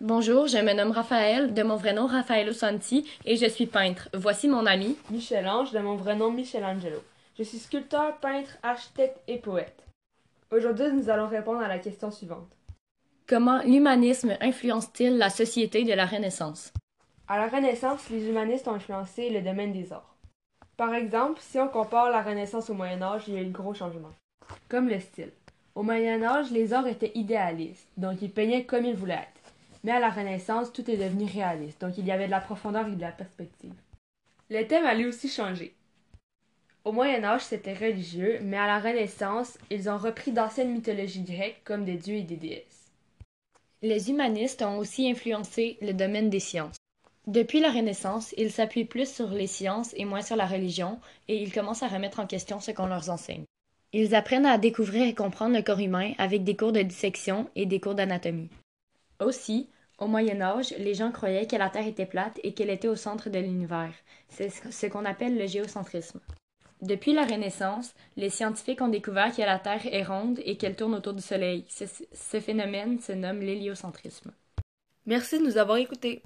Bonjour, je me nomme Raphaël, de mon vrai nom Raffaello Santi, et je suis peintre. Voici mon ami. Michel-Ange, de mon vrai nom Michelangelo. Je suis sculpteur, peintre, architecte et poète. Aujourd'hui, nous allons répondre à la question suivante. Comment l'humanisme influence-t-il la société de la Renaissance? À la Renaissance, les humanistes ont influencé le domaine des arts. Par exemple, si on compare la Renaissance au Moyen Âge, il y a eu de gros changements. Comme le style. Au Moyen Âge, les arts étaient idéalistes, donc ils peignaient comme ils voulaient être. Mais à la Renaissance, tout est devenu réaliste, donc il y avait de la profondeur et de la perspective. Les thèmes allaient aussi changer. Au Moyen Âge, c'était religieux, mais à la Renaissance, ils ont repris d'anciennes mythologies grecques comme des dieux et des déesses. Les humanistes ont aussi influencé le domaine des sciences. Depuis la Renaissance, ils s'appuient plus sur les sciences et moins sur la religion, et ils commencent à remettre en question ce qu'on leur enseigne. Ils apprennent à découvrir et comprendre le corps humain avec des cours de dissection et des cours d'anatomie. Aussi, au Moyen Âge, les gens croyaient que la Terre était plate et qu'elle était au centre de l'univers. C'est ce qu'on appelle le géocentrisme. Depuis la Renaissance, les scientifiques ont découvert que la Terre est ronde et qu'elle tourne autour du Soleil. Ce, phénomène se nomme l'héliocentrisme. Merci de nous avoir écoutés.